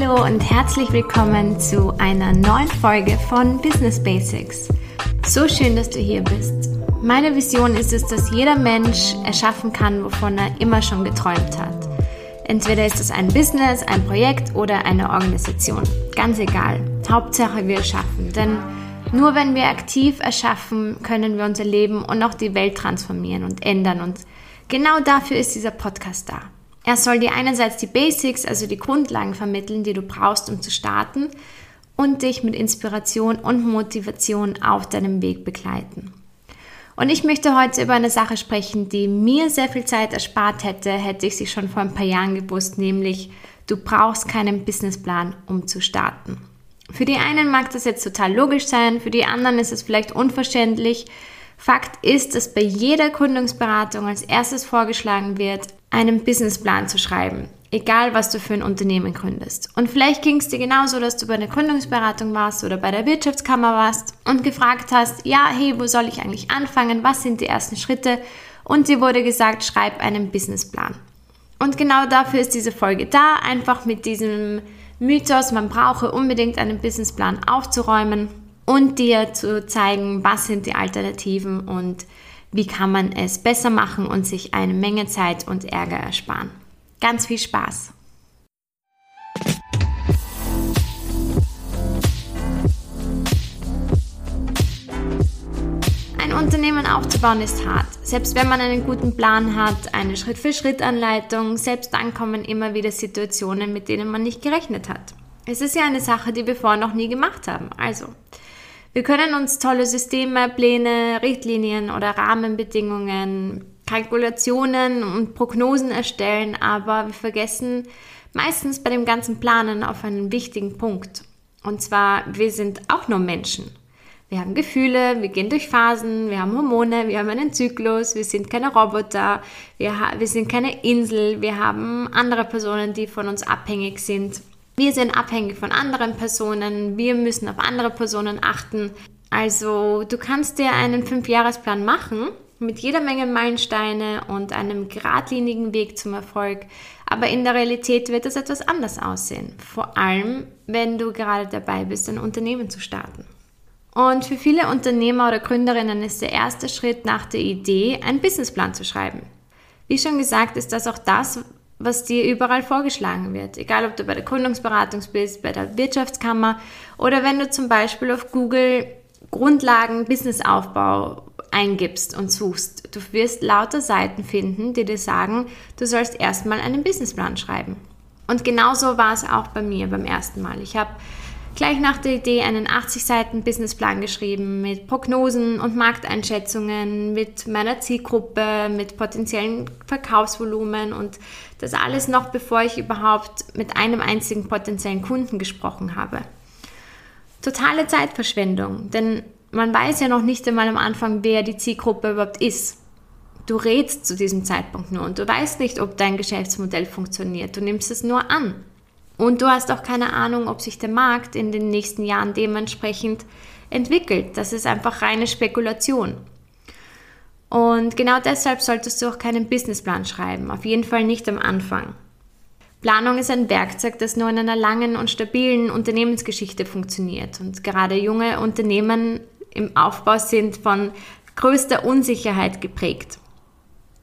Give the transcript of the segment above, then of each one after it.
Hallo und herzlich willkommen zu einer neuen Folge von Business Basics. So schön, dass du hier bist. Meine Vision ist es, dass jeder Mensch erschaffen kann, wovon er immer schon geträumt hat. Entweder ist es ein Business, ein Projekt oder eine Organisation. Ganz egal. Hauptsache wir schaffen. Denn nur wenn wir aktiv erschaffen, können wir unser Leben und auch die Welt transformieren und ändern. Und genau dafür ist dieser Podcast da. Er soll dir einerseits die Basics, also die Grundlagen vermitteln, die du brauchst, um zu starten und dich mit Inspiration und Motivation auf deinem Weg begleiten. Und ich möchte heute über eine Sache sprechen, die mir sehr viel Zeit erspart hätte, hätte ich sie schon vor ein paar Jahren gewusst, nämlich du brauchst keinen Businessplan, um zu starten. Für die einen mag das jetzt total logisch sein, für die anderen ist es vielleicht unverständlich. Fakt ist, dass bei jeder Gründungsberatung als erstes vorgeschlagen wird, einen Businessplan zu schreiben, egal was du für ein Unternehmen gründest. Und vielleicht ging es dir genauso, dass du bei einer Gründungsberatung warst oder bei der Wirtschaftskammer warst und gefragt hast, ja, hey, wo soll ich eigentlich anfangen? Was sind die ersten Schritte? Und dir wurde gesagt, schreib einen Businessplan. Und genau dafür ist diese Folge da, einfach mit diesem Mythos, man brauche unbedingt einen Businessplan aufzuräumen und dir zu zeigen, was sind die Alternativen und wie kann man es besser machen und sich eine Menge Zeit und Ärger ersparen. Ganz viel Spaß! Ein Unternehmen aufzubauen ist hart. Selbst wenn man einen guten Plan hat, eine Schritt-für-Schritt-Anleitung, selbst dann kommen immer wieder Situationen, mit denen man nicht gerechnet hat. Es ist ja eine Sache, die wir vorher noch nie gemacht haben. Also, wir können uns tolle Systeme, Pläne, Richtlinien oder Rahmenbedingungen, Kalkulationen und Prognosen erstellen, aber wir vergessen meistens bei dem ganzen Planen auf einen wichtigen Punkt. Und zwar, wir sind auch nur Menschen. Wir haben Gefühle, wir gehen durch Phasen, wir haben Hormone, wir haben einen Zyklus, wir sind keine Roboter, wir, wir sind keine Insel, wir haben andere Personen, die von uns abhängig sind. Wir sind abhängig von anderen Personen, wir müssen auf andere Personen achten. Also du kannst dir einen Fünfjahresplan machen mit jeder Menge Meilensteine und einem geradlinigen Weg zum Erfolg. Aber in der Realität wird es etwas anders aussehen. Vor allem, wenn du gerade dabei bist, ein Unternehmen zu starten. Und für viele Unternehmer oder Gründerinnen ist der erste Schritt nach der Idee, einen Businessplan zu schreiben. Wie schon gesagt, ist das auch das, was dir überall vorgeschlagen wird. Egal, ob du bei der Gründungsberatung bist, bei der Wirtschaftskammer oder wenn du zum Beispiel auf Google Grundlagen Businessaufbau eingibst und suchst. Du wirst lauter Seiten finden, die dir sagen, du sollst erstmal einen Businessplan schreiben. Und genauso war es auch bei mir beim ersten Mal. Ich habe gleich nach der Idee einen 80 Seiten Businessplan geschrieben mit Prognosen und Markteinschätzungen, mit meiner Zielgruppe, mit potenziellen Verkaufsvolumen und das alles noch bevor ich überhaupt mit einem einzigen potenziellen Kunden gesprochen habe. Totale Zeitverschwendung, denn man weiß ja noch nicht einmal am Anfang, wer die Zielgruppe überhaupt ist. Du rätst zu diesem Zeitpunkt nur und du weißt nicht, ob dein Geschäftsmodell funktioniert. Du nimmst es nur an. Und du hast auch keine Ahnung, ob sich der Markt in den nächsten Jahren dementsprechend entwickelt. Das ist einfach reine Spekulation. Und genau deshalb solltest du auch keinen Businessplan schreiben, auf jeden Fall nicht am Anfang. Planung ist ein Werkzeug, das nur in einer langen und stabilen Unternehmensgeschichte funktioniert. Und gerade junge Unternehmen im Aufbau sind von größter Unsicherheit geprägt.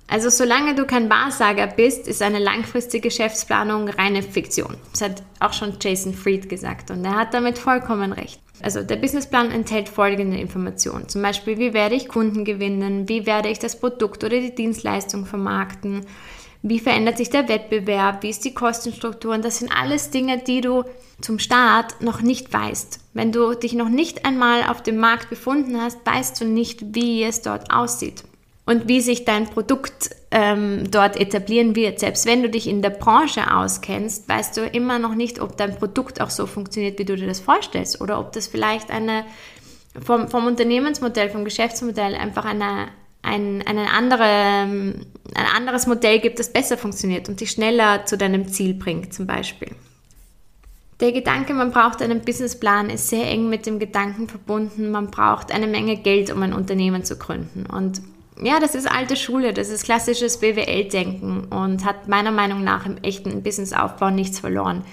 Also solange du kein Wahrsager bist, ist eine langfristige Geschäftsplanung reine Fiktion. Das hat auch schon Jason Fried gesagt und er hat damit vollkommen recht. Also der Businessplan enthält folgende Informationen. Zum Beispiel, wie werde ich Kunden gewinnen? Wie werde ich das Produkt oder die Dienstleistung vermarkten? Wie verändert sich der Wettbewerb? Wie ist die Kostenstruktur? Und das sind alles Dinge, die du zum Start noch nicht weißt. Wenn du dich noch nicht einmal auf dem Markt befunden hast, weißt du nicht, wie es dort aussieht und wie sich dein Produkt ähm, dort etablieren wird. Selbst wenn du dich in der Branche auskennst, weißt du immer noch nicht, ob dein Produkt auch so funktioniert, wie du dir das vorstellst oder ob das vielleicht eine vom, vom Unternehmensmodell, vom Geschäftsmodell einfach eine, ein, eine andere, ein anderes Modell gibt, das besser funktioniert und dich schneller zu deinem Ziel bringt, zum Beispiel. Der Gedanke, man braucht einen Businessplan, ist sehr eng mit dem Gedanken verbunden, man braucht eine Menge Geld, um ein Unternehmen zu gründen. Und ja, das ist alte Schule, das ist klassisches BWL-Denken und hat meiner Meinung nach im echten Businessaufbau nichts verloren.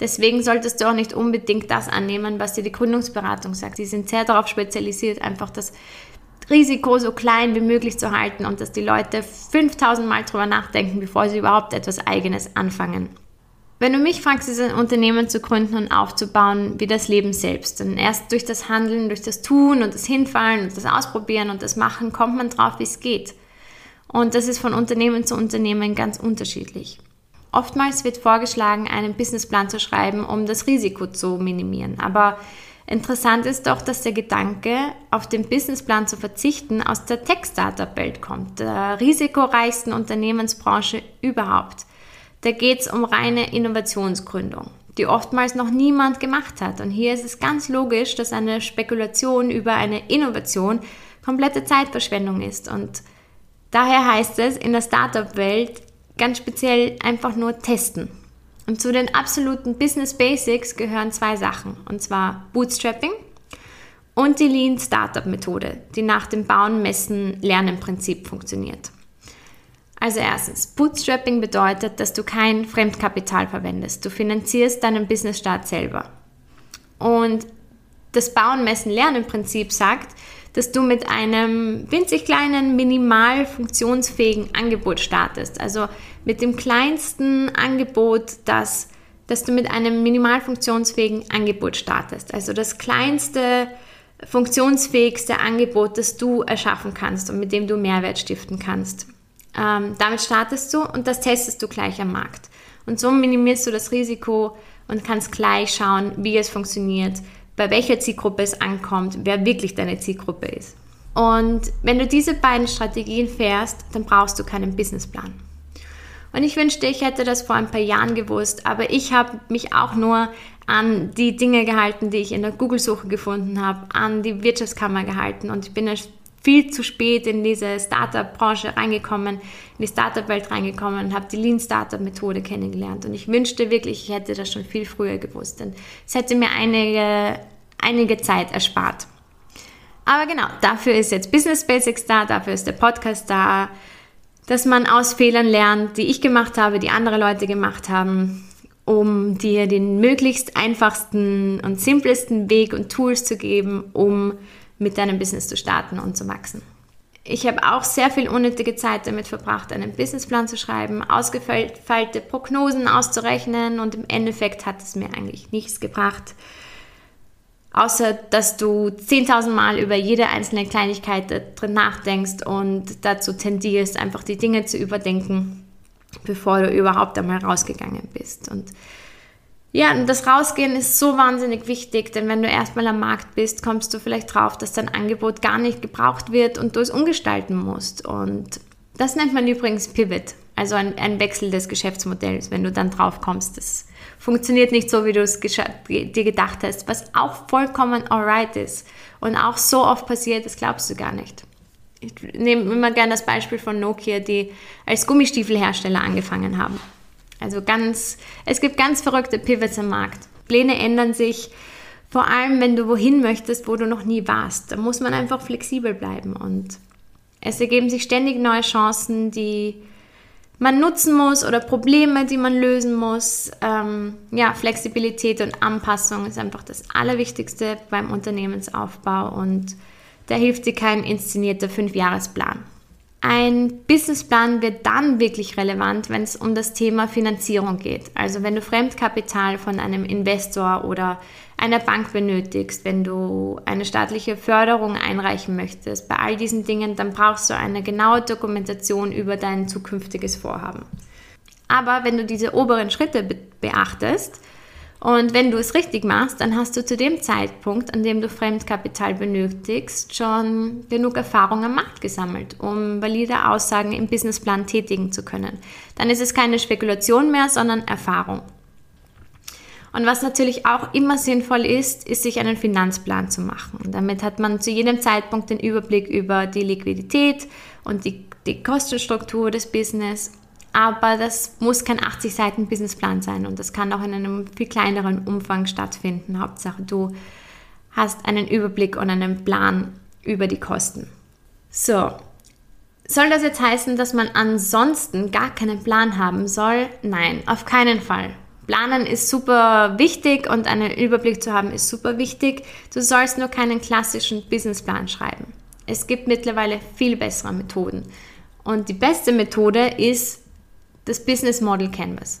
Deswegen solltest du auch nicht unbedingt das annehmen, was dir die Gründungsberatung sagt. Sie sind sehr darauf spezialisiert, einfach das Risiko so klein wie möglich zu halten und dass die Leute 5000 Mal drüber nachdenken, bevor sie überhaupt etwas Eigenes anfangen. Wenn du mich fragst, ist ein Unternehmen zu gründen und aufzubauen wie das Leben selbst. Denn erst durch das Handeln, durch das Tun und das Hinfallen und das Ausprobieren und das Machen kommt man drauf, wie es geht. Und das ist von Unternehmen zu Unternehmen ganz unterschiedlich. Oftmals wird vorgeschlagen, einen Businessplan zu schreiben, um das Risiko zu minimieren. Aber interessant ist doch, dass der Gedanke, auf den Businessplan zu verzichten, aus der Tech-Startup-Welt kommt, der risikoreichsten Unternehmensbranche überhaupt. Da geht es um reine Innovationsgründung, die oftmals noch niemand gemacht hat. Und hier ist es ganz logisch, dass eine Spekulation über eine Innovation komplette Zeitverschwendung ist. Und daher heißt es in der Startup-Welt ganz speziell einfach nur testen. Und zu den absoluten Business Basics gehören zwei Sachen, und zwar Bootstrapping und die Lean Startup Methode, die nach dem Bauen, Messen, Lernen Prinzip funktioniert. Also erstens, Bootstrapping bedeutet, dass du kein Fremdkapital verwendest. Du finanzierst deinen Businessstart selber. Und das Bauen, Messen, Lernen Prinzip sagt, dass du mit einem winzig kleinen, minimal funktionsfähigen Angebot startest. Also mit dem kleinsten Angebot, das, dass du mit einem minimal funktionsfähigen Angebot startest. Also das kleinste, funktionsfähigste Angebot, das du erschaffen kannst und mit dem du Mehrwert stiften kannst. Ähm, damit startest du und das testest du gleich am Markt. Und so minimierst du das Risiko und kannst gleich schauen, wie es funktioniert, bei welcher Zielgruppe es ankommt, wer wirklich deine Zielgruppe ist. Und wenn du diese beiden Strategien fährst, dann brauchst du keinen Businessplan. Und ich wünschte, ich hätte das vor ein paar Jahren gewusst, aber ich habe mich auch nur an die Dinge gehalten, die ich in der Google-Suche gefunden habe, an die Wirtschaftskammer gehalten und ich bin viel zu spät in diese Startup-Branche reingekommen, in die Startup-Welt reingekommen und habe die Lean Startup-Methode kennengelernt. Und ich wünschte wirklich, ich hätte das schon viel früher gewusst, denn es hätte mir einige, einige Zeit erspart. Aber genau, dafür ist jetzt Business Basics da, dafür ist der Podcast da, dass man aus Fehlern lernt, die ich gemacht habe, die andere Leute gemacht haben, um dir den möglichst einfachsten und simplesten Weg und Tools zu geben, um mit deinem Business zu starten und zu wachsen. Ich habe auch sehr viel unnötige Zeit damit verbracht, einen Businessplan zu schreiben, ausgefeilte Prognosen auszurechnen und im Endeffekt hat es mir eigentlich nichts gebracht, außer dass du 10.000 Mal über jede einzelne Kleinigkeit drin nachdenkst und dazu tendierst, einfach die Dinge zu überdenken, bevor du überhaupt einmal rausgegangen bist. Und ja, und das Rausgehen ist so wahnsinnig wichtig, denn wenn du erstmal am Markt bist, kommst du vielleicht drauf, dass dein Angebot gar nicht gebraucht wird und du es umgestalten musst. Und das nennt man übrigens Pivot, also ein, ein Wechsel des Geschäftsmodells, wenn du dann drauf kommst. Das funktioniert nicht so, wie du es dir gedacht hast, was auch vollkommen alright ist und auch so oft passiert, das glaubst du gar nicht. Ich nehme immer gerne das Beispiel von Nokia, die als Gummistiefelhersteller angefangen haben. Also ganz, es gibt ganz verrückte Pivots am Markt. Pläne ändern sich, vor allem wenn du wohin möchtest, wo du noch nie warst. Da muss man einfach flexibel bleiben und es ergeben sich ständig neue Chancen, die man nutzen muss oder Probleme, die man lösen muss. Ähm, ja, Flexibilität und Anpassung ist einfach das Allerwichtigste beim Unternehmensaufbau und da hilft dir kein inszenierter Fünfjahresplan. Ein Businessplan wird dann wirklich relevant, wenn es um das Thema Finanzierung geht. Also wenn du Fremdkapital von einem Investor oder einer Bank benötigst, wenn du eine staatliche Förderung einreichen möchtest, bei all diesen Dingen, dann brauchst du eine genaue Dokumentation über dein zukünftiges Vorhaben. Aber wenn du diese oberen Schritte beachtest, und wenn du es richtig machst, dann hast du zu dem Zeitpunkt, an dem du Fremdkapital benötigst, schon genug Erfahrung am Markt gesammelt, um valide Aussagen im Businessplan tätigen zu können. Dann ist es keine Spekulation mehr, sondern Erfahrung. Und was natürlich auch immer sinnvoll ist, ist sich einen Finanzplan zu machen. Damit hat man zu jedem Zeitpunkt den Überblick über die Liquidität und die, die Kostenstruktur des Business aber das muss kein 80 Seiten Businessplan sein und das kann auch in einem viel kleineren Umfang stattfinden. Hauptsache, du hast einen Überblick und einen Plan über die Kosten. So, Soll das jetzt heißen, dass man ansonsten gar keinen Plan haben soll? Nein, auf keinen Fall. Planen ist super wichtig und einen Überblick zu haben ist super wichtig. Du sollst nur keinen klassischen Businessplan schreiben. Es gibt mittlerweile viel bessere Methoden. Und die beste Methode ist das Business Model Canvas.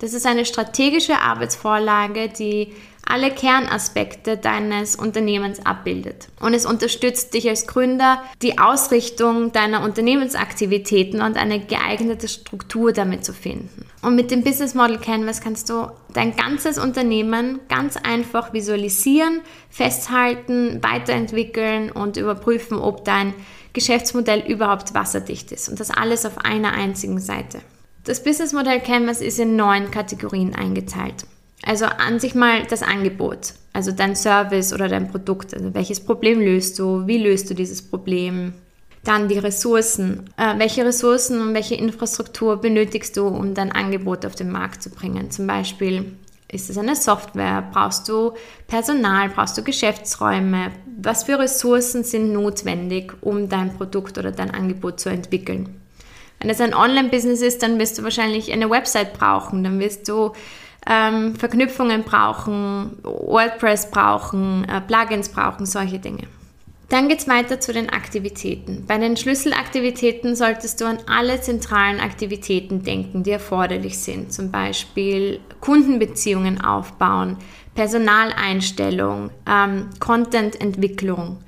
Das ist eine strategische Arbeitsvorlage, die alle Kernaspekte deines Unternehmens abbildet. Und es unterstützt dich als Gründer, die Ausrichtung deiner Unternehmensaktivitäten und eine geeignete Struktur damit zu finden. Und mit dem Business Model Canvas kannst du dein ganzes Unternehmen ganz einfach visualisieren, festhalten, weiterentwickeln und überprüfen, ob dein Geschäftsmodell überhaupt wasserdicht ist. Und das alles auf einer einzigen Seite. Das Business Modell Canvas ist in neun Kategorien eingeteilt. Also an sich mal das Angebot, also dein Service oder dein Produkt. Also welches Problem löst du? Wie löst du dieses Problem? Dann die Ressourcen. Äh, welche Ressourcen und welche Infrastruktur benötigst du, um dein Angebot auf den Markt zu bringen? Zum Beispiel ist es eine Software? Brauchst du Personal? Brauchst du Geschäftsräume? Was für Ressourcen sind notwendig, um dein Produkt oder dein Angebot zu entwickeln? Wenn es ein Online-Business ist, dann wirst du wahrscheinlich eine Website brauchen, dann wirst du ähm, Verknüpfungen brauchen, WordPress brauchen, äh, Plugins brauchen, solche Dinge. Dann geht es weiter zu den Aktivitäten. Bei den Schlüsselaktivitäten solltest du an alle zentralen Aktivitäten denken, die erforderlich sind. Zum Beispiel Kundenbeziehungen aufbauen, Personaleinstellung, ähm, Contententwicklung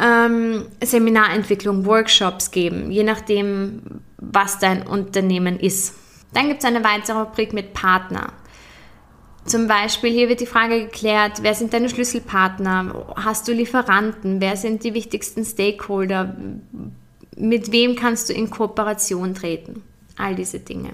ähm, Seminarentwicklung, Workshops geben, je nachdem, was dein Unternehmen ist. Dann gibt es eine weitere Rubrik mit Partner. Zum Beispiel hier wird die Frage geklärt, wer sind deine Schlüsselpartner? Hast du Lieferanten? Wer sind die wichtigsten Stakeholder? Mit wem kannst du in Kooperation treten? All diese Dinge.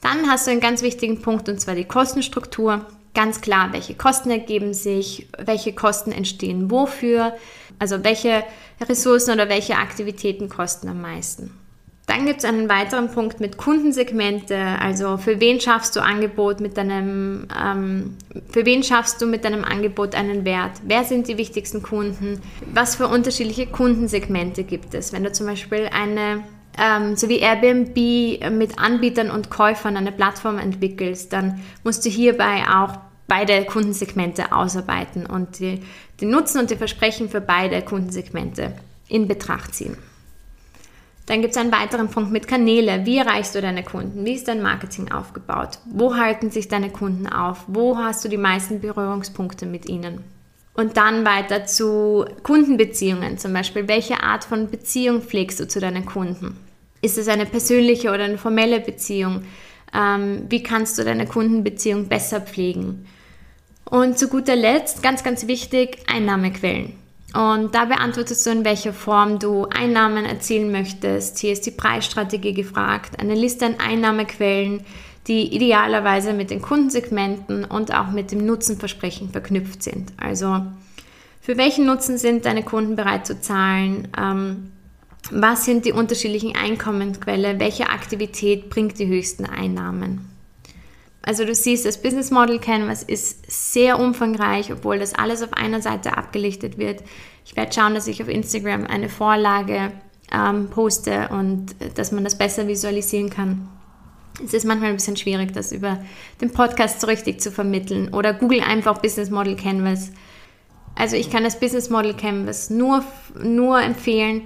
Dann hast du einen ganz wichtigen Punkt und zwar die Kostenstruktur ganz klar, welche Kosten ergeben sich, welche Kosten entstehen wofür, also welche Ressourcen oder welche Aktivitäten kosten am meisten. Dann gibt es einen weiteren Punkt mit Kundensegmente, also für wen schaffst du Angebot mit deinem, ähm, für wen schaffst du mit deinem Angebot einen Wert? Wer sind die wichtigsten Kunden? Was für unterschiedliche Kundensegmente gibt es? Wenn du zum Beispiel eine ähm, so wie Airbnb mit Anbietern und Käufern eine Plattform entwickelst, dann musst du hierbei auch beide Kundensegmente ausarbeiten und die, den Nutzen und die Versprechen für beide Kundensegmente in Betracht ziehen. Dann gibt es einen weiteren Punkt mit Kanäle. Wie erreichst du deine Kunden? Wie ist dein Marketing aufgebaut? Wo halten sich deine Kunden auf? Wo hast du die meisten Berührungspunkte mit ihnen? Und dann weiter zu Kundenbeziehungen, zum Beispiel, welche Art von Beziehung pflegst du zu deinen Kunden? Ist es eine persönliche oder eine formelle Beziehung? Ähm, wie kannst du deine Kundenbeziehung besser pflegen? Und zu guter Letzt, ganz, ganz wichtig, Einnahmequellen. Und da beantwortest du, in welcher Form du Einnahmen erzielen möchtest. Hier ist die Preisstrategie gefragt, eine Liste an Einnahmequellen, die idealerweise mit den Kundensegmenten und auch mit dem Nutzenversprechen verknüpft sind. Also für welchen Nutzen sind deine Kunden bereit zu zahlen? Ähm, was sind die unterschiedlichen Einkommensquellen? Welche Aktivität bringt die höchsten Einnahmen? Also du siehst, das Business Model Canvas ist sehr umfangreich, obwohl das alles auf einer Seite abgelichtet wird. Ich werde schauen, dass ich auf Instagram eine Vorlage ähm, poste und äh, dass man das besser visualisieren kann. Es ist manchmal ein bisschen schwierig, das über den Podcast so richtig zu vermitteln. Oder google einfach Business Model Canvas. Also ich kann das Business Model Canvas nur, nur empfehlen.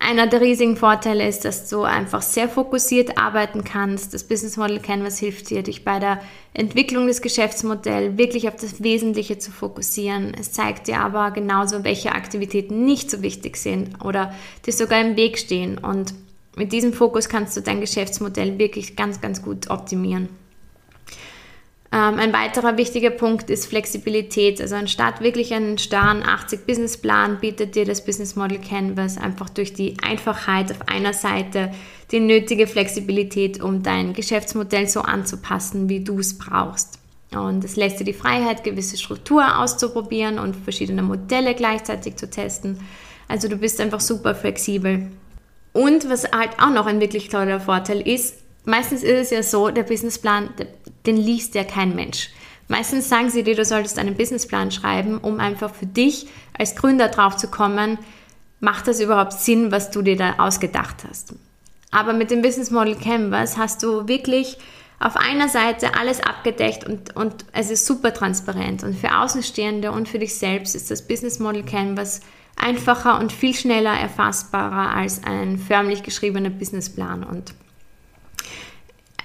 Einer der riesigen Vorteile ist, dass du einfach sehr fokussiert arbeiten kannst. Das Business Model Canvas hilft dir, dich bei der Entwicklung des Geschäftsmodells wirklich auf das Wesentliche zu fokussieren. Es zeigt dir aber genauso, welche Aktivitäten nicht so wichtig sind oder dir sogar im Weg stehen. Und mit diesem Fokus kannst du dein Geschäftsmodell wirklich ganz, ganz gut optimieren. Ähm, ein weiterer wichtiger Punkt ist Flexibilität. Also anstatt wirklich einen starren 80-Business-Plan bietet dir das Business Model Canvas einfach durch die Einfachheit auf einer Seite die nötige Flexibilität, um dein Geschäftsmodell so anzupassen, wie du es brauchst. Und es lässt dir die Freiheit, gewisse Struktur auszuprobieren und verschiedene Modelle gleichzeitig zu testen. Also du bist einfach super flexibel. Und was halt auch noch ein wirklich toller Vorteil ist, meistens ist es ja so, der Businessplan, den liest ja kein Mensch. Meistens sagen sie dir, du solltest einen Businessplan schreiben, um einfach für dich als Gründer drauf zu kommen, macht das überhaupt Sinn, was du dir da ausgedacht hast. Aber mit dem Business Model Canvas hast du wirklich auf einer Seite alles abgedeckt und, und es ist super transparent. Und für Außenstehende und für dich selbst ist das Business Model Canvas einfacher und viel schneller erfassbarer als ein förmlich geschriebener Businessplan. Und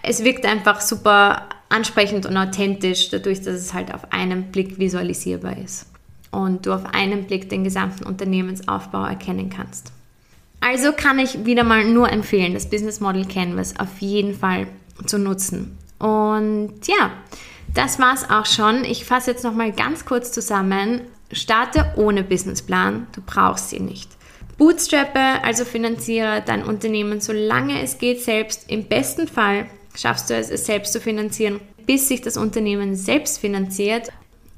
es wirkt einfach super ansprechend und authentisch, dadurch, dass es halt auf einen Blick visualisierbar ist und du auf einen Blick den gesamten Unternehmensaufbau erkennen kannst. Also kann ich wieder mal nur empfehlen, das Business Model Canvas auf jeden Fall zu nutzen. Und ja, das war's auch schon. Ich fasse jetzt noch mal ganz kurz zusammen. Starte ohne Businessplan, du brauchst sie nicht. Bootstrappe, also finanziere dein Unternehmen solange es geht selbst. Im besten Fall schaffst du es, es selbst zu finanzieren, bis sich das Unternehmen selbst finanziert.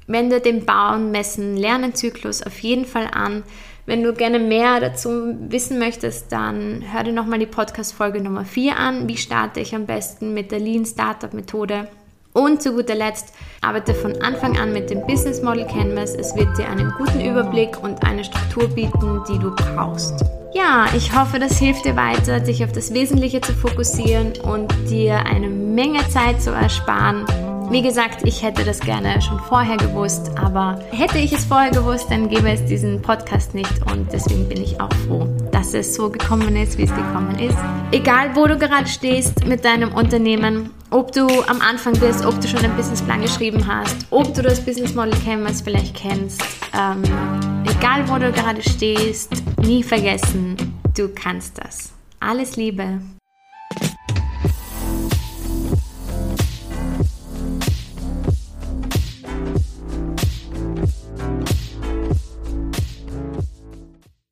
Wende den Bauen, Messen, Lernenzyklus auf jeden Fall an. Wenn du gerne mehr dazu wissen möchtest, dann hör dir nochmal die Podcast-Folge Nummer 4 an. Wie starte ich am besten mit der Lean Startup Methode? Und zu guter Letzt, arbeite von Anfang an mit dem Business Model Canvas. Es wird dir einen guten Überblick und eine Struktur bieten, die du brauchst. Ja, ich hoffe, das hilft dir weiter, dich auf das Wesentliche zu fokussieren und dir eine Menge Zeit zu ersparen wie gesagt, ich hätte das gerne schon vorher gewusst, aber hätte ich es vorher gewusst, dann gäbe es diesen Podcast nicht und deswegen bin ich auch froh, dass es so gekommen ist, wie es gekommen ist. Egal, wo du gerade stehst mit deinem Unternehmen, ob du am Anfang bist, ob du schon einen Businessplan geschrieben hast, ob du das Business Model Canvas vielleicht kennst, ähm, egal wo du gerade stehst, nie vergessen, du kannst das. Alles Liebe.